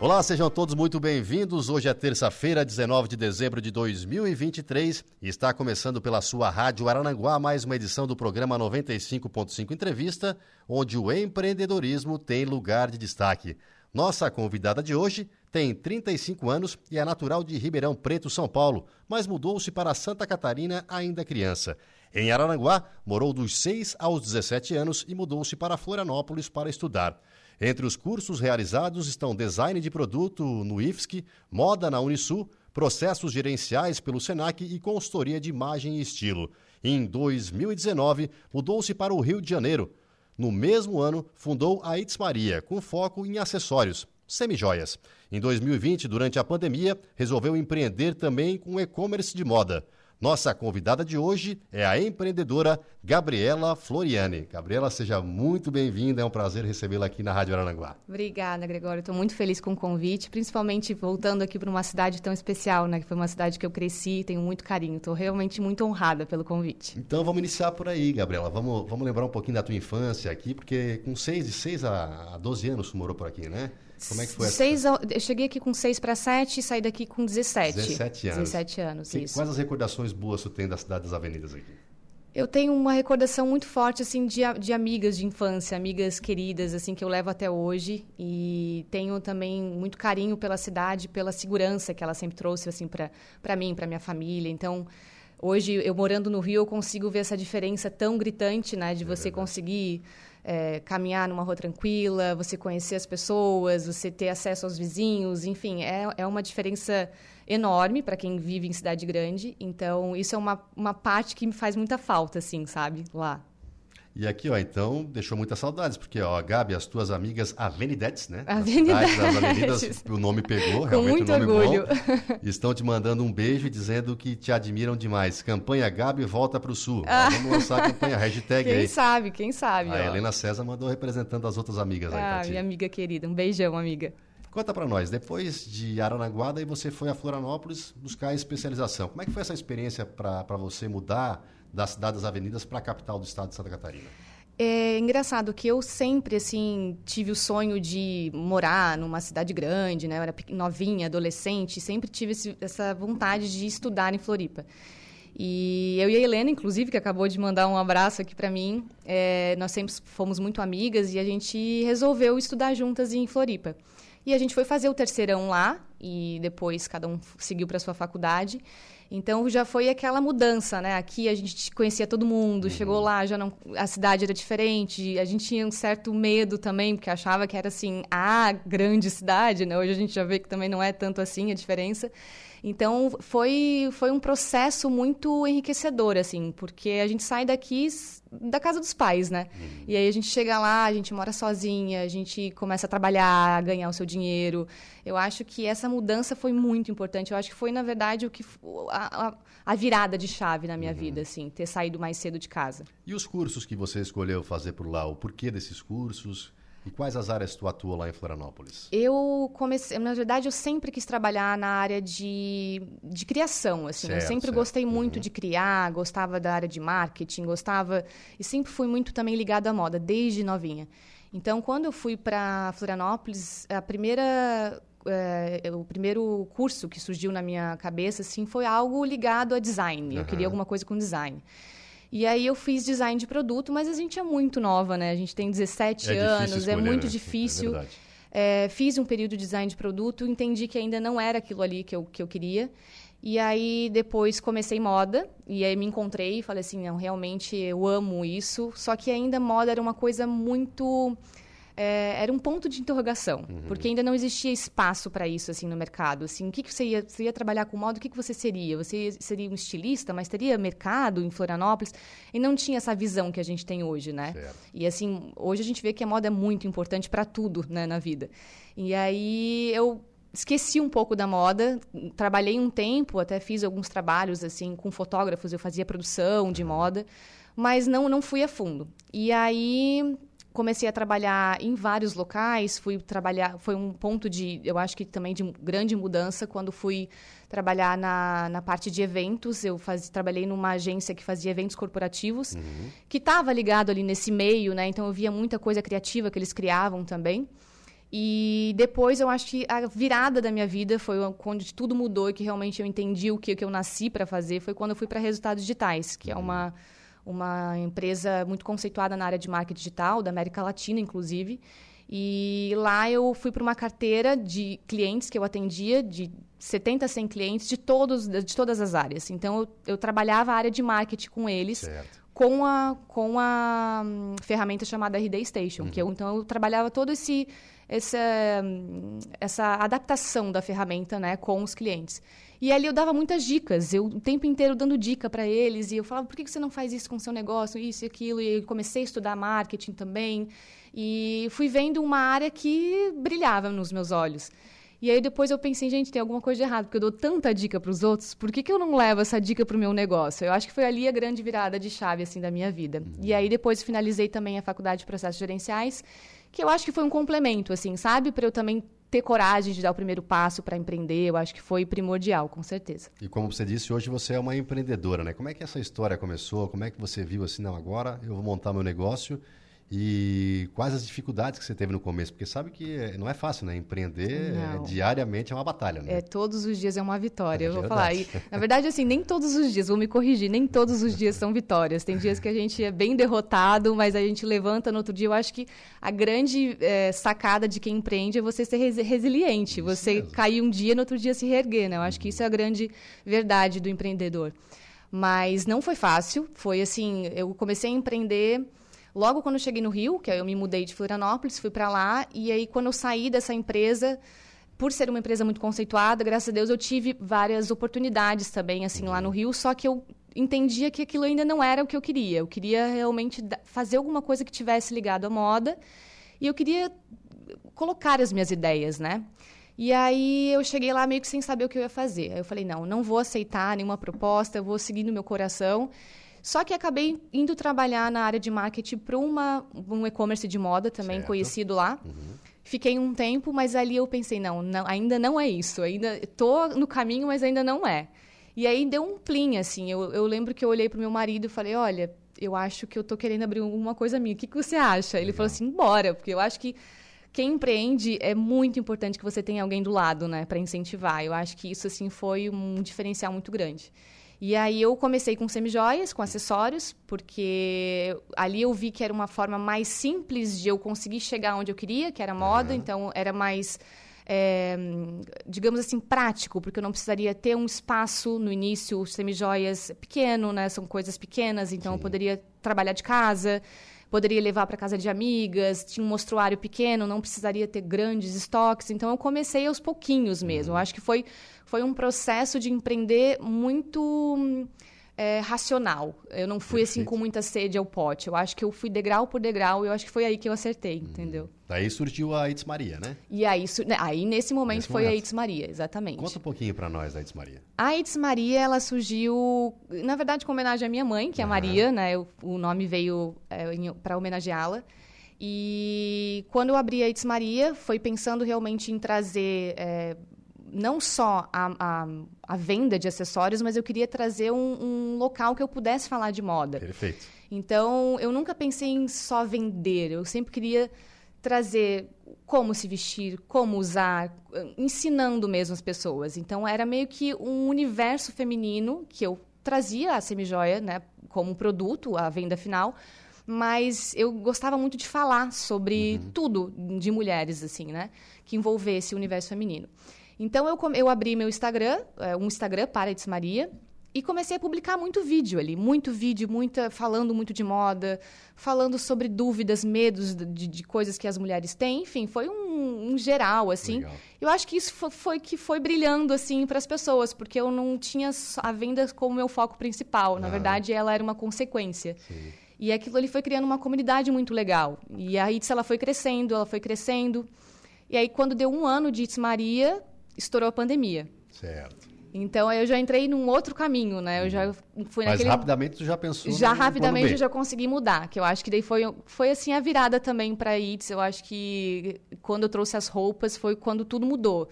Olá, sejam todos muito bem-vindos. Hoje é terça-feira, 19 de dezembro de 2023 e está começando pela sua Rádio Arananguá mais uma edição do programa 95.5 Entrevista, onde o empreendedorismo tem lugar de destaque. Nossa convidada de hoje tem 35 anos e é natural de Ribeirão Preto, São Paulo, mas mudou-se para Santa Catarina ainda criança. Em Araranguá, morou dos 6 aos 17 anos e mudou-se para Florianópolis para estudar. Entre os cursos realizados estão design de produto no IFSC, moda na Unisul, processos gerenciais pelo SENAC e consultoria de imagem e estilo. Em 2019, mudou-se para o Rio de Janeiro. No mesmo ano, fundou a Itz Maria, com foco em acessórios, semijoias. Em 2020, durante a pandemia, resolveu empreender também com e-commerce de moda. Nossa convidada de hoje é a empreendedora Gabriela Floriani. Gabriela, seja muito bem-vinda, é um prazer recebê-la aqui na Rádio Arananguá. Obrigada, Gregório. Estou muito feliz com o convite, principalmente voltando aqui para uma cidade tão especial, né? Que foi uma cidade que eu cresci e tenho muito carinho. Estou realmente muito honrada pelo convite. Então vamos iniciar por aí, Gabriela. Vamos, vamos lembrar um pouquinho da tua infância aqui, porque com seis, de 6 a 12 anos tu morou por aqui, né? Como é que foi seis, essa? Eu cheguei aqui com 6 para 7 e saí daqui com 17. 17 anos. 17 anos, que, isso. Quais as recordações boas tu tem da cidade das avenidas aqui? Eu tenho uma recordação muito forte assim de, de amigas de infância, amigas queridas assim que eu levo até hoje e tenho também muito carinho pela cidade, pela segurança que ela sempre trouxe assim para para mim, para minha família. Então, hoje eu morando no Rio eu consigo ver essa diferença tão gritante, né, de é você conseguir é, caminhar numa rua tranquila, você conhecer as pessoas, você ter acesso aos vizinhos, enfim, é, é uma diferença enorme para quem vive em cidade grande. Então, isso é uma, uma parte que me faz muita falta, assim, sabe, lá. E aqui, ó, então, deixou muitas saudades, porque, ó, Gabi, as tuas amigas Avenidetes, né? Avenidetes. Das avenidas, o nome pegou, Com realmente muito o nome orgulho. bom. Estão te mandando um beijo e dizendo que te admiram demais. Campanha Gabi volta para o Sul. Ah. Ó, Vamos lançar a campanha, hashtag Quem aí. sabe, quem sabe. A ó. Helena César mandou representando as outras amigas aí Ah, ti. minha amiga querida. Um beijão, amiga. Conta para nós, depois de Aranaguá, daí você foi a Florianópolis buscar especialização. Como é que foi essa experiência para você mudar da cidade das avenidas para a capital do estado de Santa Catarina? É engraçado que eu sempre assim tive o sonho de morar numa cidade grande, né? Eu era novinha, adolescente, sempre tive esse- essa vontade de estudar em Floripa. E eu e a Helena, inclusive, que acabou de mandar um abraço aqui para mim, é, nós sempre fomos muito amigas e a gente resolveu estudar juntas em Floripa. E a gente foi fazer o terceirão lá e depois cada um seguiu para sua faculdade. Então já foi aquela mudança, né? Aqui a gente conhecia todo mundo, chegou lá, já não, a cidade era diferente, a gente tinha um certo medo também, porque achava que era assim a grande cidade, né? Hoje a gente já vê que também não é tanto assim a diferença. Então foi foi um processo muito enriquecedor assim, porque a gente sai daqui da casa dos pais, né? E aí a gente chega lá, a gente mora sozinha, a gente começa a trabalhar, a ganhar o seu dinheiro. Eu acho que essa mudança foi muito importante. Eu acho que foi na verdade o que a, a, a virada de chave na minha vida, assim, ter saído mais cedo de casa. E os cursos que você escolheu fazer por lá, o porquê desses cursos e quais as áreas tu atua lá em Florianópolis? Eu comecei, na verdade, eu sempre quis trabalhar na área de, de criação, assim. eu Certo, sempre certo. gostei muito Uhum. de criar, gostava da área de marketing, gostava e sempre fui muito também ligada à moda desde novinha. Então, quando eu fui para Florianópolis, a primeira é, o primeiro curso que surgiu na minha cabeça assim foi algo ligado a design. Eu Aham. queria alguma coisa com design. E aí eu fiz design de produto, mas a gente é muito nova, né? A gente tem 17 É anos, é escolher, muito né? difícil. É. É, fiz um período de design de produto, entendi que ainda não era aquilo ali que eu, que eu queria. E aí depois comecei moda, e aí me encontrei e falei assim, não, realmente eu amo isso. Só que ainda moda era uma coisa muito... é, era um ponto de interrogação, porque ainda não existia espaço para isso assim no mercado. Assim, o que, que você ia, você ia trabalhar com moda? O que, que você seria? Você ia- seria um estilista, mas teria mercado em Florianópolis? E não tinha essa visão que a gente tem hoje, né? Certo. E assim, hoje a gente vê que a moda é muito importante para tudo, né, na vida. E aí eu esqueci um pouco da moda. Trabalhei um tempo, até fiz alguns trabalhos assim com fotógrafos, eu fazia produção de moda, mas não não fui a fundo. E aí comecei a trabalhar em vários locais, fui trabalhar, foi um ponto de, eu acho que também de grande mudança quando fui trabalhar na, na parte de eventos. Eu faz, trabalhei numa agência que fazia eventos corporativos, uhum. que estava ligado ali nesse meio, né? Então eu via muita coisa criativa que eles criavam também. E depois eu acho que a virada da minha vida foi quando tudo mudou e que realmente eu entendi o que, que eu nasci para fazer, foi quando eu fui para Resultados Digitais, que é uma uhum uma empresa muito conceituada na área de marketing digital, da América Latina, inclusive. E lá eu fui para uma carteira de clientes que eu atendia, de 70 a 100 clientes de, todos, de todas as áreas. Então, eu, eu trabalhava a área de marketing com eles. Certo. Com a, com a hum, ferramenta chamada RD Station, uhum. que eu, então eu trabalhava todo esse essa, hum, essa adaptação da ferramenta né, com os clientes. E ali eu dava muitas dicas, eu o tempo inteiro dando dica para eles, e eu falava, por que você não faz isso com o seu negócio, isso e aquilo? E eu comecei a estudar marketing também, e fui vendo uma área que brilhava nos meus olhos. E aí depois eu pensei, gente, tem alguma coisa de errado, porque eu dou tanta dica para os outros, por que, que eu não levo essa dica para o meu negócio? Eu acho que foi ali a grande virada de chave assim da minha vida. Uhum. E aí depois finalizei também a faculdade de processos gerenciais, que eu acho que foi um complemento, assim, sabe, para eu também ter coragem de dar o primeiro passo para empreender, eu acho que foi primordial, com certeza. E como você disse, hoje você é uma empreendedora, né? Como é que essa história começou? Como é que você viu assim, não, agora eu vou montar meu negócio e quais as dificuldades que você teve no começo? Porque sabe que é, não é fácil, né? Empreender é, diariamente é uma batalha, né? É, todos os dias é uma vitória, é eu vou falar. E, na verdade, assim, nem todos os dias, vou me corrigir, nem todos os dias são vitórias. Tem dias que a gente é bem derrotado, mas a gente levanta no outro dia. Eu acho que a grande é, sacada de quem empreende é você ser resiliente. Isso você mesmo. cair um dia, no outro dia se reerguer, né? Eu acho que isso é a grande verdade do empreendedor. Mas não foi fácil. Foi assim, eu comecei a empreender Logo quando eu cheguei no Rio, que eu me mudei de Florianópolis, fui para lá, e aí quando eu saí dessa empresa, por ser uma empresa muito conceituada, graças a Deus eu tive várias oportunidades também assim lá no Rio, só que eu entendia que aquilo ainda não era o que eu queria. Eu queria realmente fazer alguma coisa que tivesse ligado à moda, e eu queria colocar as minhas ideias, né? E aí eu cheguei lá meio que sem saber o que eu ia fazer. Aí eu falei, não, não vou aceitar nenhuma proposta, eu vou seguir no meu coração. Só que acabei indo trabalhar na área de marketing para um e-commerce de moda também certo. conhecido lá. Uhum. Fiquei um tempo, mas ali eu pensei, não, não ainda não é isso. Ainda estou no caminho, mas ainda não é. E aí deu um plim, assim. Eu, eu lembro que eu olhei para o meu marido e falei, olha, eu acho que eu estou querendo abrir alguma coisa minha. O que, que você acha? Ele falou assim, bora, porque eu acho que quem empreende é muito importante que você tenha alguém do lado, né, para incentivar. Eu acho que isso assim foi um diferencial muito grande. E aí eu comecei com semijoias, com acessórios, porque ali eu vi que era uma forma mais simples de eu conseguir chegar onde eu queria, que era moda, uhum. então era mais é, digamos assim, prático, porque eu não precisaria ter um espaço no início, semijoias pequeno, né? São coisas pequenas, então Sim. eu poderia trabalhar de casa, poderia levar para casa de amigas, tinha um mostruário pequeno, não precisaria ter grandes estoques. Então eu comecei aos pouquinhos mesmo. Uhum. Eu acho que foi foi um processo de empreender muito é, racional. Eu não fui Perfeito. assim com muita sede ao pote. Eu acho que eu fui degrau por degrau e eu acho que foi aí que eu acertei, hum. entendeu? Daí surgiu a Itz Maria, né? E aí, né, aí nesse momento nesse foi momento. a Itz Maria, exatamente. Conta um pouquinho para nós da Itz Maria. A Itz Maria, ela surgiu, na verdade, com homenagem à minha mãe, que é a Maria, né? Eu, o nome veio é, para homenageá-la. E quando eu abri a Itz Maria, foi pensando realmente em trazer é, não só a, a, a, venda de acessórios, mas eu queria trazer um, um, local que eu pudesse falar de moda. Perfeito. Então, eu nunca pensei em só vender. Eu sempre queria trazer como se vestir, como usar, ensinando mesmo as pessoas. Então, era meio que um universo feminino que eu trazia a semijoia, né, como produto, a venda final, mas eu gostava muito de falar sobre uhum. tudo de mulheres, assim, né, que envolvesse o universo feminino. Então eu, eu abri meu Instagram, é, um Instagram para Edis Maria, e comecei a publicar muito vídeo ali, muito vídeo, muita falando muito de moda, falando sobre dúvidas, medos de, de coisas que as mulheres têm, enfim, foi um, um geral assim. Legal. Eu acho que isso foi, foi que foi brilhando assim para as pessoas, porque eu não tinha a venda como meu foco principal. Na ah. verdade, ela era uma consequência. Sim. E aquilo ali foi criando uma comunidade muito legal. E a Itz, ela foi crescendo, ela foi crescendo. E aí, quando deu um ano de Itz Maria, estourou a pandemia. Certo. Então aí eu já entrei num outro caminho, né? Eu já fui Mas naquele rapidamente tu já pensou já no rapidamente eu já consegui mudar, que eu acho que daí foi, foi assim a virada também para ITS. Eu acho que quando eu trouxe as roupas foi quando tudo mudou.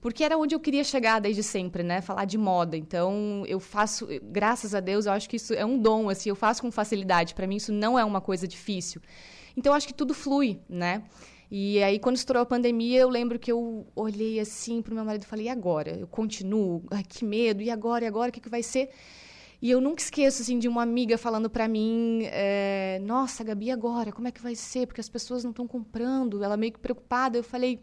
Porque era onde eu queria chegar desde sempre, né? Falar de moda. Então, eu faço, graças a Deus, eu acho que isso é um dom, assim, eu faço com facilidade. Para mim isso não é uma coisa difícil. Então, eu acho que tudo flui, né? E aí, quando estourou a pandemia, eu lembro que eu olhei assim para o meu marido e falei: e agora? Eu continuo? Ai, que medo! E agora? E agora? O que, que vai ser? E eu nunca esqueço assim de uma amiga falando para mim: é, Nossa, Gabi, agora? Como é que vai ser? Porque as pessoas não estão comprando. Ela meio que preocupada. Eu falei: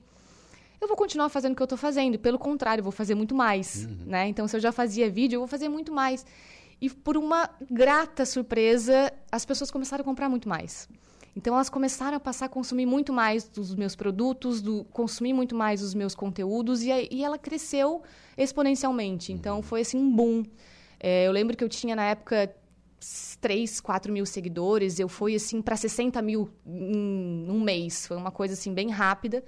Eu vou continuar fazendo o que eu estou fazendo. Pelo contrário, eu vou fazer muito mais. Né? Então, se eu já fazia vídeo, eu vou fazer muito mais. E por uma grata surpresa, as pessoas começaram a comprar muito mais. Então elas começaram a passar a consumir muito mais dos meus produtos, do, consumir muito mais os meus conteúdos e, e ela cresceu exponencialmente. Então foi assim um boom. É, eu lembro que eu tinha na época 3, 4 mil seguidores, eu fui assim para 60 mil em um mês. Foi uma coisa assim bem rápida.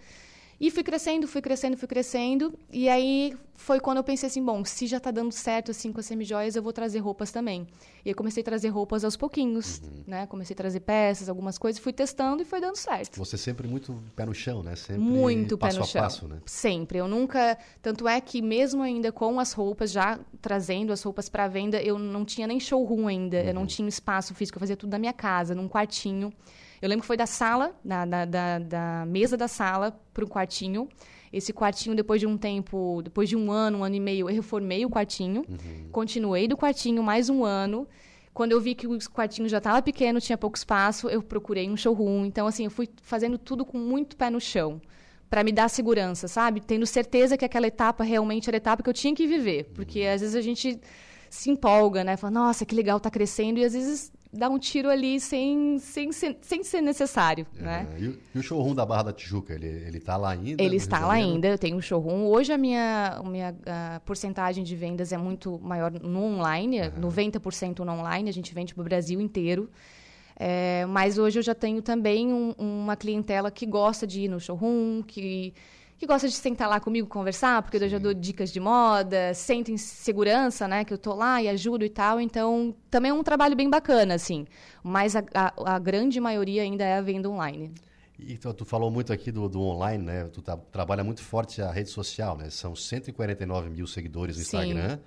E fui crescendo, fui crescendo, fui crescendo. E aí foi quando eu pensei assim, bom, se já tá dando certo assim com as semijoias, eu vou trazer roupas também. E aí comecei a trazer roupas aos pouquinhos, né? Comecei a trazer peças, algumas coisas, fui testando e foi dando certo. Você sempre muito pé no chão, né? Sempre Muito passo pé no a chão. passo, né? Sempre. Eu nunca. Tanto é que, mesmo ainda com as roupas, já trazendo as roupas para venda, eu não tinha nem showroom ainda. Eu não Uhum. tinha espaço físico. Eu fazia tudo da minha casa, num quartinho. Eu lembro que foi da sala, da, da, da, da mesa da sala, para o quartinho. Esse quartinho, depois de um tempo, depois de um ano, um ano e meio, eu reformei o quartinho. Uhum. Continuei do quartinho mais um ano. Quando eu vi que o quartinho já estava pequeno, tinha pouco espaço, eu procurei um showroom. Então, assim, eu fui fazendo tudo com muito pé no chão. Para me dar segurança, sabe? Tendo certeza que aquela etapa realmente era a etapa que eu tinha que viver. Porque às vezes a gente se empolga, né? Fala, nossa, que legal, tá crescendo. E às vezes dá um tiro ali sem, sem, ser- sem ser necessário, né? É, e, o- e o showroom da Barra da Tijuca, ele, ele tá lá ainda? Ele está lá ainda, eu tenho um showroom. Hoje a minha, a minha a porcentagem de vendas é muito maior no online, é 90% no online, a gente vende para o Brasil inteiro. É, mas hoje eu já tenho também um- uma clientela que gosta de ir no showroom, que, que gosta de sentar lá comigo conversar, porque eu já dou dicas de moda, sente em segurança, né, que eu tô lá e ajudo e tal. Então, também é um trabalho bem bacana, assim. Mas a, a, a grande maioria ainda é a venda online. E tu, tu falou muito aqui do, do online, né? Tu tá- trabalha muito forte a rede social, né? São 149 mil seguidores no Sim. Instagram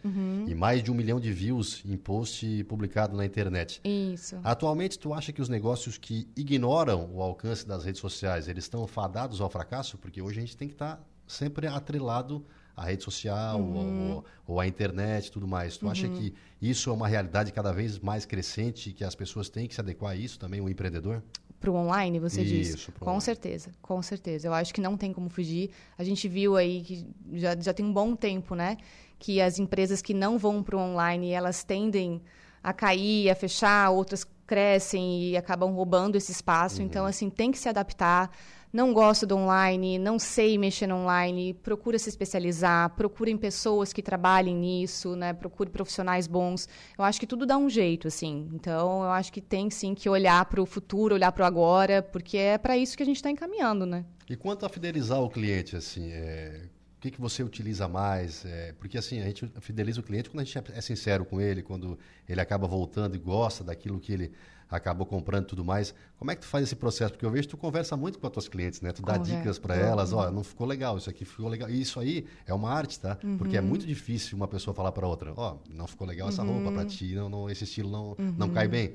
e mais de um milhão de views em post publicado na internet. Isso. Atualmente, tu acha que os negócios que ignoram o alcance das redes sociais, eles estão fadados ao fracasso? Porque hoje a gente tem que estar sempre atrelado à rede social ou, ou à internet e tudo mais. Tu acha que isso é uma realidade cada vez mais crescente, que as pessoas têm que se adequar a isso também, o empreendedor? Para o online, você Isso, diz? Com online. certeza, com certeza. Eu acho que não tem como fugir. A gente viu aí que já, já tem um bom tempo, né? Que as empresas que não vão para o online, elas tendem a cair, a fechar, outras crescem e acabam roubando esse espaço. Então, assim, tem que se adaptar. Não gosto do online, não sei mexer no online, procura se especializar, procurem pessoas que trabalhem nisso, né? Procure profissionais bons. Eu acho que tudo dá um jeito, assim. Então, eu acho que tem sim que olhar para o futuro, olhar para o agora, porque é para isso que a gente está encaminhando, né? E quanto a fidelizar o cliente, assim, é, o que, que você utiliza mais? É, porque assim, a gente fideliza o cliente quando a gente é- é sincero com ele, quando ele acaba voltando e gosta daquilo que ele acabou comprando tudo mais. Como é que tu faz esse processo? Porque eu vejo que tu conversa muito com as tuas clientes, né? Tu dá Converso. dicas para elas, ó, não ficou legal, isso aqui ficou legal. E isso aí é uma arte, tá? Porque é muito difícil uma pessoa falar para outra, ó, não ficou legal essa roupa para ti, não, não, esse estilo não, não cai bem.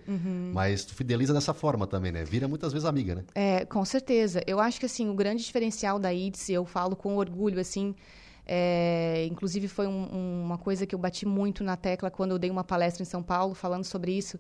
Mas tu fideliza dessa forma também, né? Vira muitas vezes amiga, né? É, com certeza. Eu acho que assim o grande diferencial da IDS, eu falo com orgulho assim, é, inclusive foi um- um- uma coisa que eu bati muito na tecla quando eu dei uma palestra em São Paulo falando sobre isso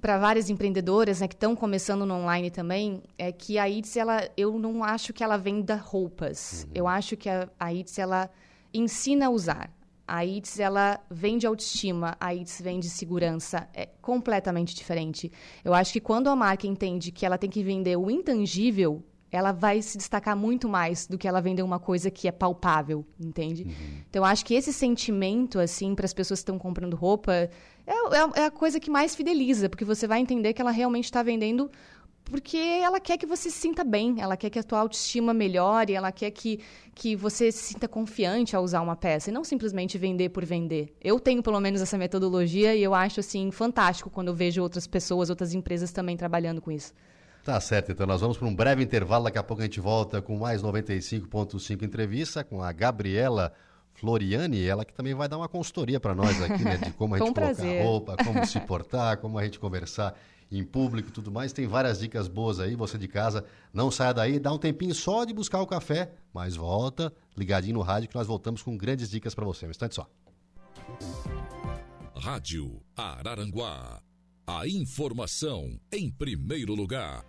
para várias empreendedoras né, que estão começando no online também, é que a IDS, ela, eu não acho que ela venda roupas. Eu acho que a, a IDS, ela ensina a usar. A ITS, ela vende autoestima, a ITS vende segurança. É completamente diferente. Eu acho que quando a marca entende que ela tem que vender o intangível, ela vai se destacar muito mais do que ela vender uma coisa que é palpável, entende? Então, eu acho que esse sentimento, assim, para as pessoas que estão comprando roupa, é, é- é a coisa que mais fideliza, porque você vai entender que ela realmente está vendendo porque ela quer que você se sinta bem, ela quer que a tua autoestima melhore, ela quer que, que você se sinta confiante ao usar uma peça e não simplesmente vender por vender. Eu tenho pelo menos essa metodologia e eu acho assim fantástico quando eu vejo outras pessoas, outras empresas também trabalhando com isso. Tá certo, então nós vamos para um breve intervalo, daqui a pouco a gente volta com mais 95.5 entrevista com a Gabriela Floriane, ela que também vai dar uma consultoria para nós aqui, né, de como a gente colocar roupa, como se portar, como a gente conversar em público e tudo mais. Tem várias dicas boas aí, você de casa, não saia daí, dá um tempinho só de buscar o café, mas volta, ligadinho no rádio que nós voltamos com grandes dicas para você. Um instante só. Rádio Araranguá. A informação em primeiro lugar.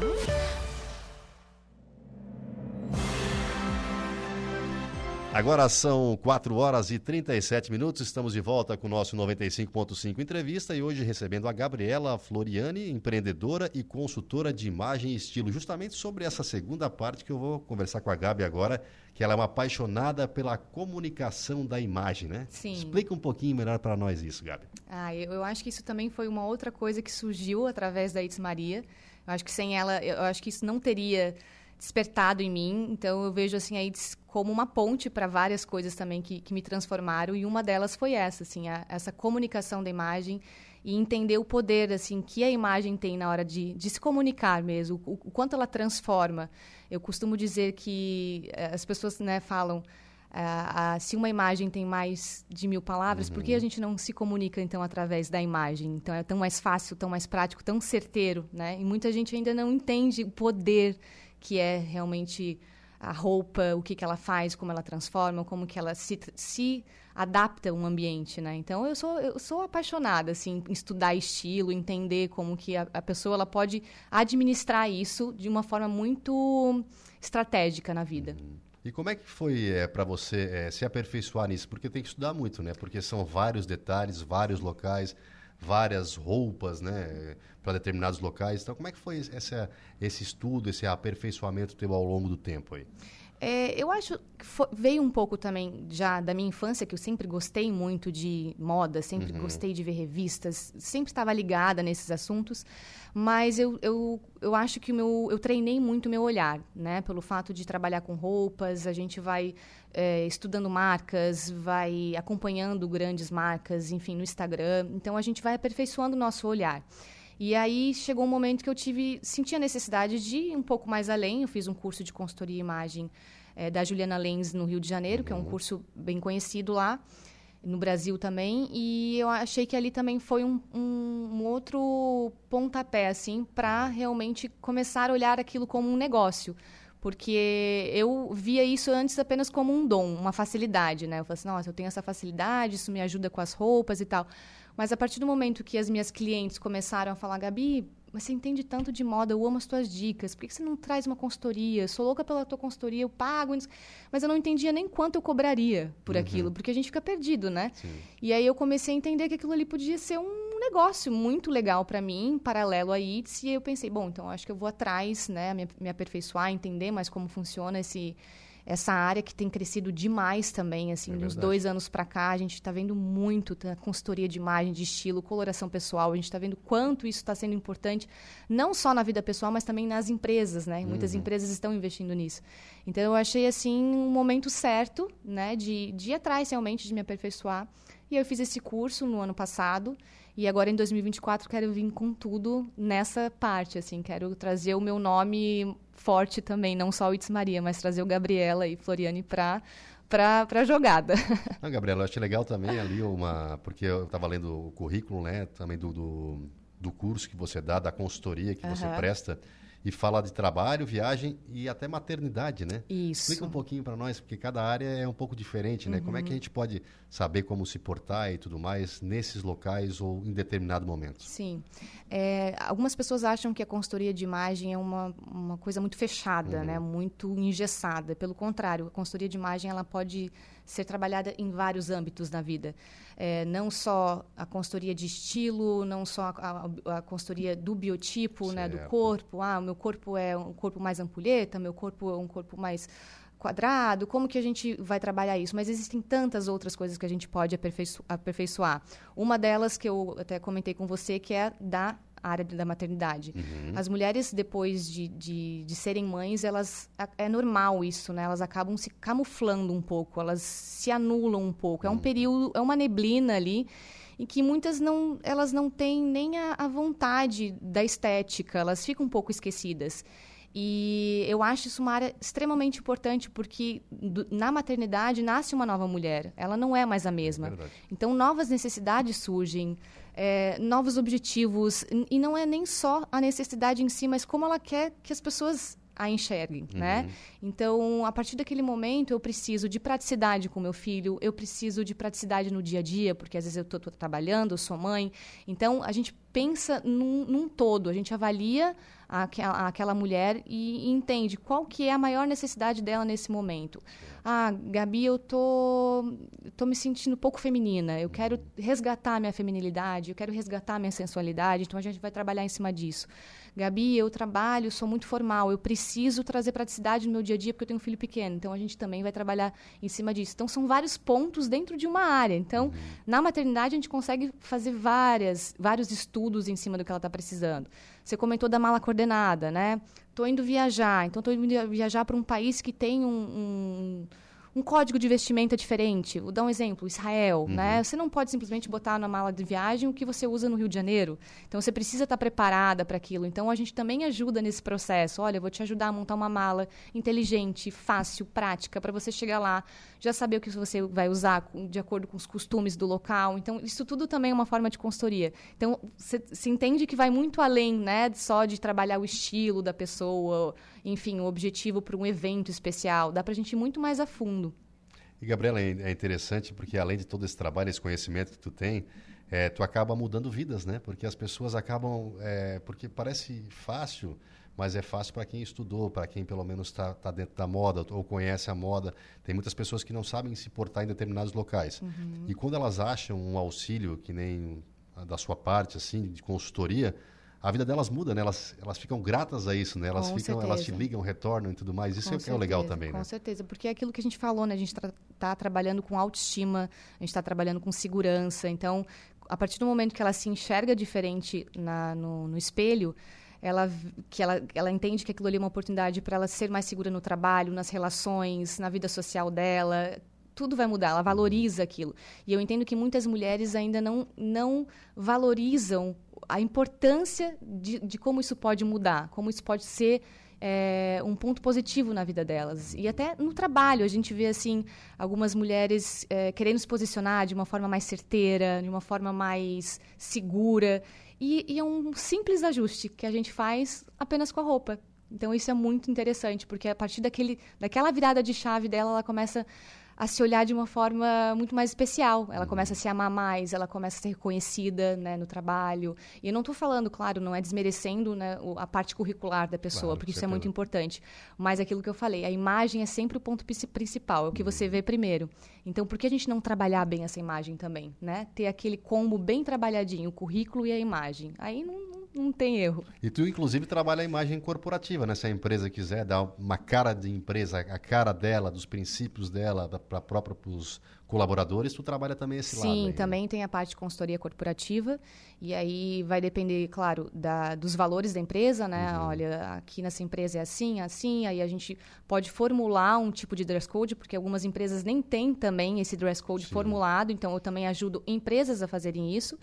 Música Agora são 4 horas e 37 minutos. Estamos de volta com o nosso 95.5 entrevista e hoje recebendo a Gabriela Floriani, empreendedora e consultora de imagem e estilo, justamente sobre essa segunda parte que eu vou conversar com a Gabi agora, que ela é uma apaixonada pela comunicação da imagem, né? Sim. Explica um pouquinho melhor para nós isso, Gabi. Ah, eu, eu acho que isso também foi uma outra coisa que surgiu através da Itz Maria. Eu acho que sem ela, eu acho que isso não teria despertado em mim. Então eu vejo assim aí como uma ponte para várias coisas também que, que me transformaram e uma delas foi essa, assim, a, essa comunicação da imagem e entender o poder assim que a imagem tem na hora de, de se comunicar mesmo, o, o quanto ela transforma. Eu costumo dizer que eh, as pessoas né, falam ah, ah, se uma imagem tem mais de mil palavras, uhum. por que a uhum. gente não se comunica então através da imagem? Então é tão mais fácil, tão mais prático, tão certeiro, né? E muita gente ainda não entende o poder que é realmente a roupa, o que, que ela faz, como ela transforma, como que ela se, se adapta a um ambiente, né? Então eu sou eu sou apaixonada assim em estudar estilo, entender como que a, a pessoa ela pode administrar isso de uma forma muito estratégica na vida. Uhum. E como é que foi é, para você é, se aperfeiçoar nisso? Porque tem que estudar muito, né? Porque são vários detalhes, vários locais, várias roupas, né? para determinados locais. Então, como é que foi esse, estudo, esse aperfeiçoamento teu ao longo do tempo aí? É, eu acho que foi, veio um pouco também já da minha infância, que eu sempre gostei muito de moda, sempre uhum. gostei de ver revistas, sempre estava ligada nesses assuntos, mas eu, eu, eu acho que o meu, eu treinei muito o meu olhar, né? Pelo fato de trabalhar com roupas, a gente vai é, estudando marcas, vai acompanhando grandes marcas, enfim, no Instagram, então a gente vai aperfeiçoando o nosso olhar. E aí chegou um momento que eu tive, senti a necessidade de ir um pouco mais além. Eu fiz um curso de consultoria e imagem é, da Juliana Lenz no Rio de Janeiro, uhum. que é um uhum. curso bem conhecido lá, no Brasil também. E eu achei que ali também foi um, um, um outro pontapé, assim, para realmente começar a olhar aquilo como um negócio porque eu via isso antes apenas como um dom, uma facilidade, né? Eu falei assim, nossa, eu tenho essa facilidade, isso me ajuda com as roupas e tal. Mas a partir do momento que as minhas clientes começaram a falar, Gabi, mas você entende tanto de moda, eu amo as tuas dicas, por que você não traz uma consultoria? Sou louca pela tua consultoria, eu pago. Mas eu não entendia nem quanto eu cobraria por uhum. aquilo, porque a gente fica perdido, né? Sim. E aí eu comecei a entender que aquilo ali podia ser um negócio muito legal para mim, paralelo a ITS, e eu pensei, bom, então acho que eu vou atrás, né, me, me aperfeiçoar, entender mais como funciona esse essa área que tem crescido demais também, assim, é dos dois anos para cá, a gente está vendo muito tá, consultoria de imagem, de estilo, coloração pessoal, a gente está vendo quanto isso está sendo importante, não só na vida pessoal, mas também nas empresas, né? Uhum. Muitas empresas estão investindo nisso. Então, eu achei, assim, um momento certo, né, de, de ir atrás, realmente, de me aperfeiçoar. E eu fiz esse curso no ano passado, e agora em 2024 quero vir com tudo nessa parte, assim, quero trazer o meu nome forte também, não só o Itz Maria, mas trazer o Gabriela e Floriane para para a jogada. Não, Gabriela, eu achei legal também ali uma. Porque eu estava lendo o currículo, né? Também do, do, do, curso que você dá, da consultoria que uhum. você presta e fala de trabalho, viagem e até maternidade, né? Isso. Explica um pouquinho para nós, porque cada área é um pouco diferente, né? Uhum. Como é que a uhum. gente pode saber como se portar e tudo mais nesses locais ou em determinado momento? Sim. É, algumas pessoas acham que a consultoria de imagem é uma, uma coisa muito fechada, uhum. né? Muito engessada. Pelo contrário, a consultoria de imagem ela pode ser trabalhada em vários âmbitos da vida. É, não só a consultoria de estilo, não só a, a, a consultoria do biotipo, né, do corpo. Ah, o meu corpo é um corpo mais ampulheta, meu corpo é um corpo mais quadrado, como que a gente vai trabalhar isso? Mas existem tantas outras coisas que a gente pode aperfeiçoar. Uma delas que eu até comentei com você, que é da área da maternidade. Uhum. As mulheres, depois de, de, de, serem mães, elas é normal isso, né? Elas acabam se camuflando um pouco, elas se anulam um pouco. É um uhum. período, é uma neblina ali em que muitas não, elas não têm nem a, a vontade da estética, elas ficam um pouco esquecidas. E eu acho isso uma área extremamente importante, porque do, na maternidade nasce uma nova mulher. Ela não é mais a mesma. Então, novas necessidades surgem, é, novos objetivos. E não é nem só a necessidade em si, mas como ela quer que as pessoas a enxerguem, uhum. né? Então, a partir daquele momento, eu preciso de praticidade com meu filho, eu preciso de praticidade no dia a dia, porque às vezes eu estou trabalhando, eu sou mãe. Então, a gente pensa num, num todo, a gente avalia aquela, aquela mulher e, e, entende qual que é a maior necessidade dela nesse momento. Ah, Gabi, eu tô, tô me sentindo pouco feminina, eu quero resgatar minha feminilidade, eu quero resgatar minha sensualidade, então a gente vai trabalhar em cima disso. Gabi, eu trabalho, sou muito formal, eu preciso trazer praticidade no meu dia a dia porque eu tenho um filho pequeno. Então a gente também vai trabalhar em cima disso. Então são vários pontos dentro de uma área. Então, uhum. na maternidade a gente consegue fazer várias, vários estudos em cima do que ela está precisando. Você comentou da mala coordenada, né? Estou indo viajar, então estou indo viajar para um país que tem um, um um código de vestimenta diferente. Vou dar um exemplo, Israel, uhum. né? Você não pode simplesmente botar na mala de viagem o que você usa no Rio de Janeiro. Então você precisa estar preparada para aquilo. Então a gente também ajuda nesse processo. Olha, eu vou te ajudar a montar uma mala inteligente, fácil, prática para você chegar lá, já saber o que você vai usar de acordo com os costumes do local. Então isso tudo também é uma forma de consultoria. Então você se entende que vai muito além, né, só de trabalhar o estilo da pessoa, enfim, o objetivo para um evento especial. Dá para a gente ir muito mais a fundo. E, Gabriela, é, é interessante porque além de todo esse trabalho, esse conhecimento que tu tem, é, tu acaba mudando vidas, né? Porque as pessoas acabam... É, porque parece fácil, mas é fácil para quem estudou, para quem pelo menos está tá dentro da moda ou conhece a moda. Tem muitas pessoas que não sabem se portar em determinados locais. Uhum. E quando elas acham um auxílio, que nem da sua parte, assim, de consultoria, a vida delas muda, né? Elas, elas ficam gratas a isso, né? Elas, com ficam, elas te ligam, retornam e tudo mais. Isso é, certeza, é o legal também, com né? Com certeza, porque é aquilo que a gente falou, né? A gente está tá trabalhando com autoestima, a gente está trabalhando com segurança. Então, a partir do momento que ela se enxerga diferente na, no, no espelho, ela que ela, ela entende que aquilo ali é uma oportunidade para ela ser mais segura no trabalho, nas relações, na vida social dela, tudo vai mudar, ela valoriza aquilo. E eu entendo que muitas mulheres ainda não, não valorizam a importância de, de como isso pode mudar, como isso pode ser é, um ponto positivo na vida delas. E até no trabalho, a gente vê assim algumas mulheres é, querendo se posicionar de uma forma mais certeira, de uma forma mais segura. E, e, é um simples ajuste que a gente faz apenas com a roupa. Então isso é muito interessante, porque a partir daquele, daquela virada de chave dela, ela começa a se olhar de uma forma muito mais especial. Ela começa a se amar mais, ela começa a ser reconhecida né, no trabalho. E eu não estou falando, claro, não é desmerecendo né, a parte curricular da pessoa, claro, porque isso é muito importante. Mas aquilo que eu falei, a imagem é sempre o ponto principal, é o que você vê primeiro. Então, por que a gente não trabalhar bem essa imagem também? Né? Ter aquele combo bem trabalhadinho, o currículo e a imagem. Aí não, não tem erro. E tu, inclusive, trabalha a imagem corporativa, né? Se a empresa quiser dar uma cara de empresa, a cara dela, dos princípios dela, para própria os colaboradores, tu trabalha também esse Sim, lado. Sim, né? também né? tem a parte de consultoria corporativa. E aí vai depender, claro, da, dos valores da empresa, né? Uhum. Olha, aqui nessa empresa é assim, assim. Aí a gente pode formular um tipo de dress code, porque algumas empresas nem têm também esse dress code Sim. formulado. Então, eu também ajudo empresas a fazerem isso.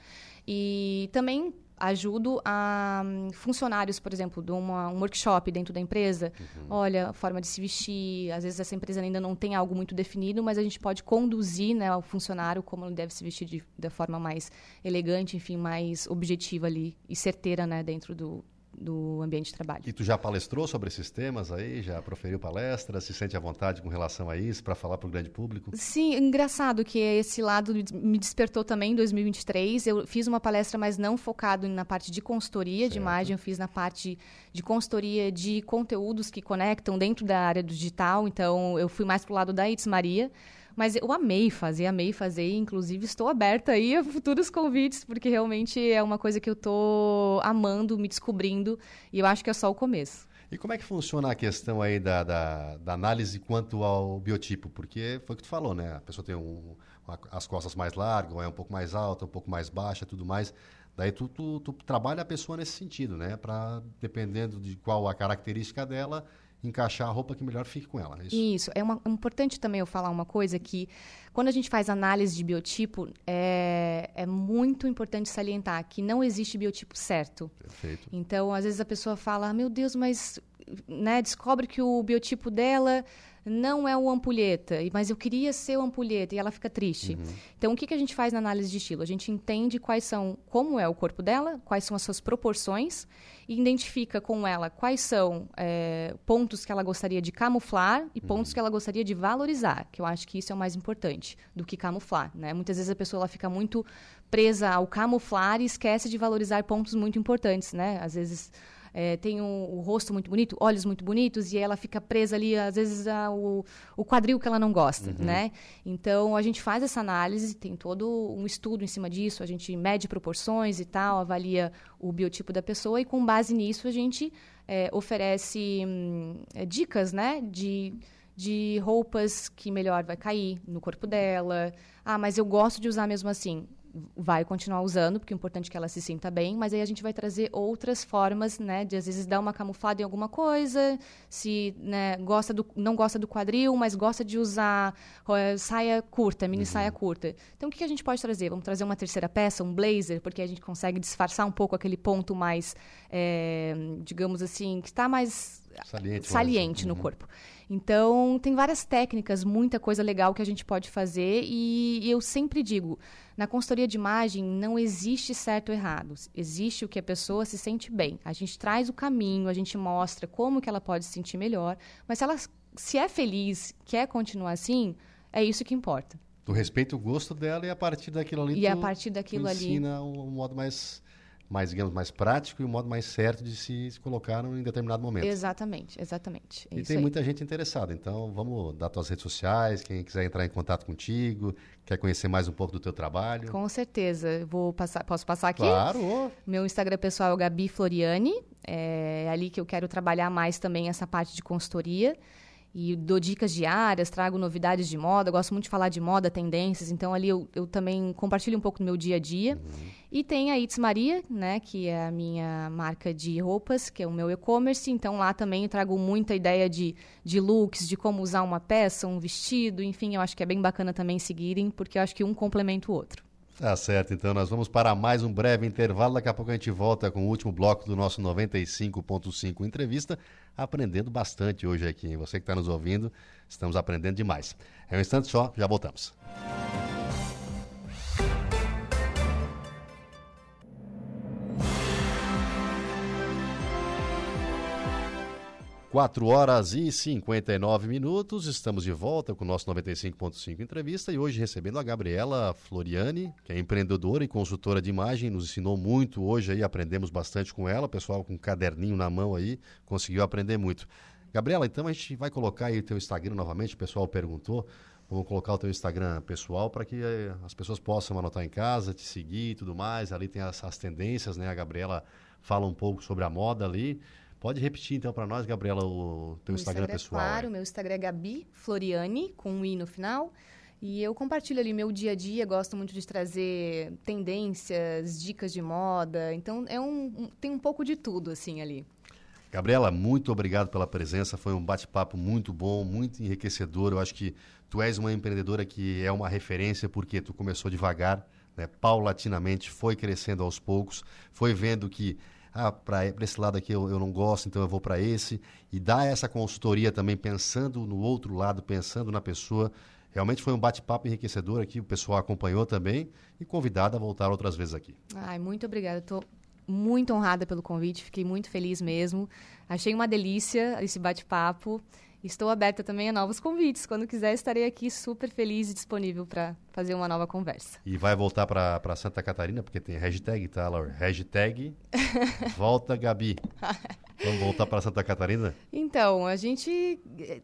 E também ajudo a um, funcionários, por exemplo, de uma, um workshop dentro da empresa. Uhum. Olha, a forma de se vestir. Às vezes essa empresa ainda não tem algo muito definido, mas a gente pode conduzir né, o funcionário como ele deve se vestir de, da forma mais elegante, enfim, mais objetiva ali e certeira né, dentro do, do ambiente de trabalho. E tu já palestrou sobre esses temas aí? Já proferiu palestras? Se sente à vontade com relação a isso para falar para o grande público? Sim, engraçado que esse lado me despertou também em 2023. Eu fiz uma palestra, mas não focado na parte de consultoria certo. de imagem, eu fiz na parte de consultoria de conteúdos que conectam dentro da área do digital. Então, eu fui mais para o lado da Itz Maria. Mas eu amei fazer, amei fazer, inclusive estou aberta aí a futuros convites, porque realmente é uma coisa que eu estou amando, me descobrindo, e eu acho que é só o começo. E como é que funciona a questão aí da, da, da, análise quanto ao biotipo? Porque foi o que tu falou, né? A pessoa tem um, uma, as costas mais largas, ou é um pouco mais alta, um pouco mais baixa, tudo mais. Daí tu, tu, tu trabalha a pessoa nesse sentido, né? Para, dependendo de qual a característica dela, encaixar a roupa que melhor fique com ela. É isso, isso. É uma, importante também eu falar uma coisa que quando a gente faz análise de biotipo, é, é muito importante salientar que não existe biotipo certo. Perfeito. Então, às vezes a pessoa fala, ah, meu Deus, mas né, descobre que o biotipo dela não é o ampulheta, mas eu queria ser o ampulheta e ela fica triste. Uhum. Então, o que, que a gente faz na análise de estilo? A gente entende quais são, como é o corpo dela, quais são as suas proporções e identifica com ela quais são é, pontos que ela gostaria de camuflar e uhum. pontos que ela gostaria de valorizar, que eu acho que isso é o mais importante do que camuflar. Né? Muitas vezes a pessoa ela fica muito presa ao camuflar e esquece de valorizar pontos muito importantes. Né? Às vezes é, tem um, o rosto muito bonito, olhos muito bonitos, e ela fica presa ali, às vezes, ao, o quadril que ela não gosta, uhum. né? Então, a gente faz essa análise, tem todo um estudo em cima disso, a gente mede proporções e tal, avalia o biotipo da pessoa, e com base nisso a gente é, oferece hum, é, dicas, né, de de roupas que melhor vai cair no corpo dela. Ah, mas eu gosto de usar mesmo assim vai continuar usando, porque o importante é que ela se sinta bem, mas aí a gente vai trazer outras formas, né, de às vezes dar uma camuflada em alguma coisa, se né, gosta do, não gosta do quadril, mas gosta de usar uh, saia curta, mini uhum. saia curta. Então o que, que a gente pode trazer? Vamos trazer uma terceira peça, um blazer, porque a gente consegue disfarçar um pouco aquele ponto mais, é, digamos assim, que está mais saliente, saliente no uhum. corpo. Então, tem várias técnicas, muita coisa legal que a gente pode fazer e eu sempre digo, na consultoria de imagem não existe certo ou errado, existe o que a pessoa se sente bem. A gente traz o caminho, a gente mostra como que ela pode se sentir melhor, mas se ela se é feliz, quer continuar assim, é isso que importa. Tu respeita o gosto dela e a partir daquilo ali e tu, a partir daquilo tu ensina ali um modo mais mais, digamos, mais prático e o um modo mais certo de se, se colocar em determinado momento. Exatamente, exatamente. É e tem aí. muita gente interessada, então vamos dar tuas redes sociais, quem quiser entrar em contato contigo, quer conhecer mais um pouco do teu trabalho. Com certeza. Vou passar, posso passar aqui? Claro. Meu Instagram pessoal é o Gabi Floriani, é ali que eu quero trabalhar mais também essa parte de consultoria e dou dicas diárias, trago novidades de moda, gosto muito de falar de moda, tendências, então ali eu, eu também compartilho um pouco do meu dia a dia. Uhum. E tem a It's Maria, né, que é a minha marca de roupas, que é o meu e-commerce, então lá também eu trago muita ideia de, de looks, de como usar uma peça, um vestido, enfim, eu acho que é bem bacana também seguirem, porque eu acho que um complementa o outro. Tá certo, então nós vamos para mais um breve intervalo. Daqui a pouco a gente volta com o último bloco do nosso 95.5 entrevista, aprendendo bastante hoje aqui. Você que está nos ouvindo, estamos aprendendo demais. É um instante só, já voltamos. 4 horas e 59 minutos, estamos de volta com o nosso 95.5 entrevista e hoje recebendo a Gabriela Floriani, que é empreendedora e consultora de imagem, nos ensinou muito hoje aí, aprendemos bastante com ela, o pessoal com um caderninho na mão aí, conseguiu aprender muito. Gabriela, então a gente vai colocar aí o teu Instagram novamente, o pessoal perguntou, vamos colocar o teu Instagram pessoal para que eh, as pessoas possam anotar em casa, te seguir e tudo mais, ali tem as, as tendências, né, a Gabriela fala um pouco sobre a moda ali, Pode repetir então para nós, Gabriela, o teu Instagram, Instagram, pessoal. Claro, o meu Instagram é Gabi Floriani, com um i no final. E eu compartilho ali meu dia a dia, gosto muito de trazer tendências, dicas de moda. Então, é um, um tem um pouco de tudo, assim, ali. Gabriela, muito obrigado pela presença. Foi um bate-papo muito bom, muito enriquecedor. Eu acho que tu és uma empreendedora que é uma referência, porque tu começou devagar, né, paulatinamente, foi crescendo aos poucos, foi vendo que ah, para esse lado aqui eu, eu não gosto, então eu vou para esse. E dar essa consultoria também pensando no outro lado, pensando na pessoa. Realmente foi um bate-papo enriquecedor aqui, o pessoal acompanhou também e convidada a voltar outras vezes aqui. Ai, muito obrigada. Estou muito honrada pelo convite, fiquei muito feliz mesmo. Achei uma delícia esse bate-papo. Estou aberta também a novos convites. Quando quiser, estarei aqui super feliz e disponível para fazer uma nova conversa. E vai voltar para Santa Catarina, porque tem hashtag, tá, Laura? Hashtag Volta Gabi. Vamos voltar para Santa Catarina? Então, a gente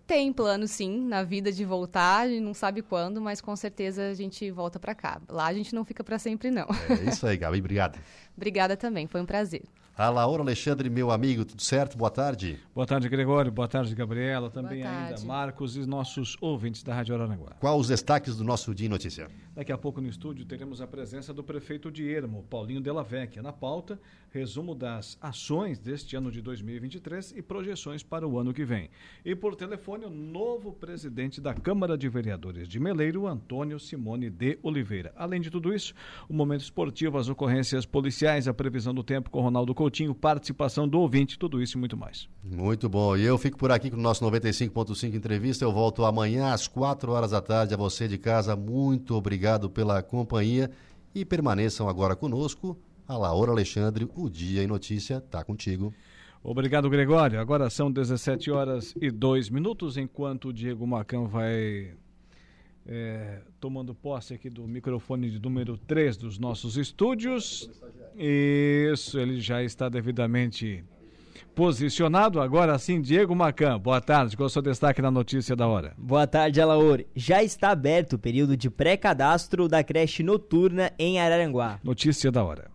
tem plano, sim, na vida de voltar. A gente não sabe quando, mas com certeza a gente volta para cá. Lá a gente não fica para sempre, não. É isso aí, Gabi. Obrigado. Obrigada também. Foi um prazer. A Laura Alexandre, meu amigo, tudo certo? Boa tarde. Boa tarde, Gregório. Boa tarde, Gabriela. Também ainda Marcos e nossos ouvintes da Rádio Araranguá. Quais os destaques do nosso Dia Notícia? Daqui a pouco no estúdio teremos a presença do prefeito de Ermo, Paulinho Della Vecchia. Na pauta, resumo das ações deste ano de 2023 e projeções para o ano que vem. E por telefone, o novo presidente da Câmara de Vereadores de Meleiro, Antônio Simone de Oliveira. Além de tudo isso, o momento esportivo, as ocorrências policiais, a previsão do tempo com Ronaldo Coutinho, participação do ouvinte, tudo isso e muito mais. Muito bom. E eu fico por aqui com o nosso 95.5 entrevista. Eu volto amanhã às 4 horas da tarde. A você de casa, muito obrigado pela companhia e permaneçam agora conosco. A Laura Alexandre, o Dia em Notícia, está contigo. Obrigado, Gregório. Agora são 17 horas e 2 minutos, enquanto o Diego Macan vai é, tomando posse aqui do microfone de número 3 dos nossos estúdios. Isso, ele já está devidamente posicionado. Agora sim, Diego Macan. Boa tarde. Qual é o seu destaque na notícia da hora? Boa tarde, Alaor. Já está aberto o período de pré-cadastro da creche noturna em Araranguá. Notícia da hora.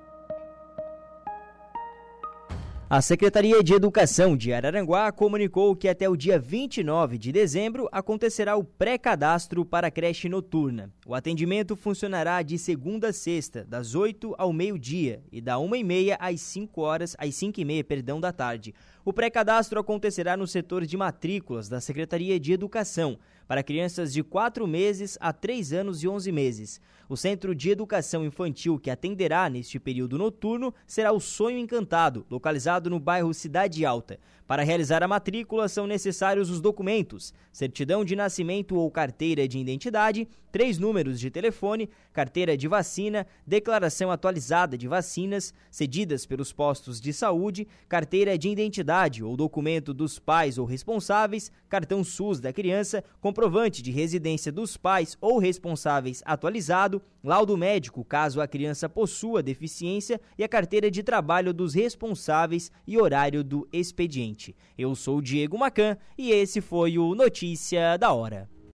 A Secretaria de Educação de Araranguá comunicou que até o dia 29 de dezembro acontecerá o pré-cadastro para a creche noturna. O atendimento funcionará de segunda a sexta, das 8 ao meio-dia e da 1h30 às 5 horas, às 5h30, perdão, da tarde. O pré-cadastro acontecerá no setor de matrículas da Secretaria de Educação para crianças de 4 meses a 3 anos e 11 meses. O Centro de Educação Infantil que atenderá neste período noturno será o Sonho Encantado, localizado no bairro Cidade Alta. Para realizar a matrícula são necessários os documentos: certidão de nascimento ou carteira de identidade, três números de telefone, carteira de vacina, declaração atualizada de vacinas cedidas pelos postos de saúde, carteira de identidade ou documento dos pais ou responsáveis, cartão SUS da criança, comprovante de residência dos pais ou responsáveis atualizado, laudo médico caso a criança possua deficiência e a carteira de trabalho dos responsáveis e horário do expediente. Eu sou Diego Macan e esse foi o Notícia da Hora.